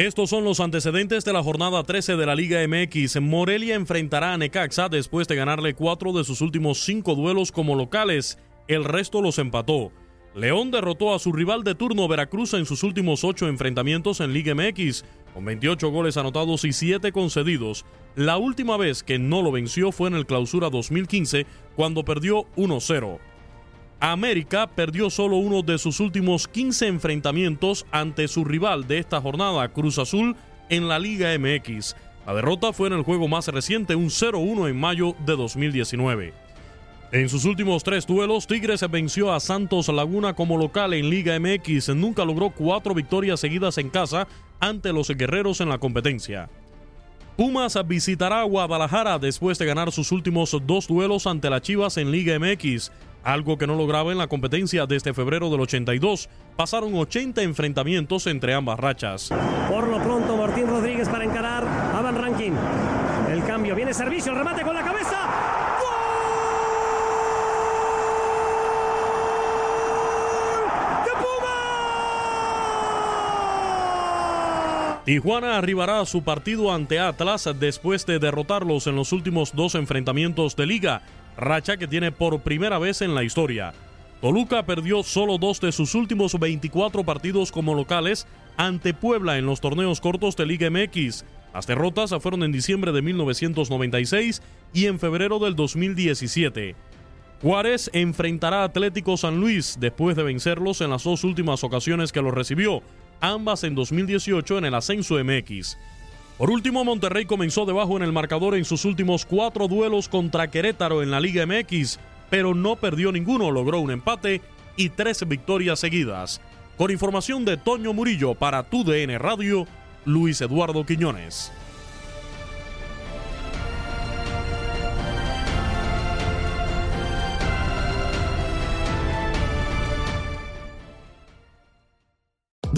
Estos son los antecedentes de la jornada 13 de la Liga MX. Morelia enfrentará a Necaxa después de ganarle cuatro de sus últimos cinco duelos como locales. El resto los empató. León derrotó a su rival de turno Veracruz en sus últimos ocho enfrentamientos en Liga MX, con 28 goles anotados y 7 concedidos. La última vez que no lo venció fue en el Clausura 2015, cuando perdió 1-0. América perdió solo uno de sus últimos 15 enfrentamientos ante su rival de esta jornada, Cruz Azul, en la Liga MX. La derrota fue en el juego más reciente, un 0-1 en mayo de 2019. En sus últimos tres duelos, Tigres venció a Santos Laguna como local en Liga MX. Nunca logró cuatro victorias seguidas en casa ante los guerreros en la competencia. Pumas visitará Guadalajara después de ganar sus últimos dos duelos ante las Chivas en Liga MX, algo que no lograba en la competencia desde febrero del 82. Pasaron 80 enfrentamientos entre ambas rachas. Por lo pronto, Martín Rodríguez para encarar a Van Rankin. El cambio, viene servicio, el remate con la cabeza. Tijuana arribará a su partido ante Atlas después de derrotarlos en los últimos dos enfrentamientos de liga, racha que tiene por primera vez en la historia. Toluca perdió solo dos de sus últimos 24 partidos como locales ante Puebla en los torneos cortos de Liga MX. Las derrotas fueron en diciembre de 1996 y en febrero del 2017. Juárez enfrentará a Atlético San Luis después de vencerlos en las dos últimas ocasiones que los recibió, ambas en 2018 en el ascenso MX. Por último, Monterrey comenzó debajo en el marcador en sus últimos cuatro duelos contra Querétaro en la Liga MX, pero no perdió ninguno, logró un empate y tres victorias seguidas. Con información de Toño Murillo para Tu DN Radio, Luis Eduardo Quiñones.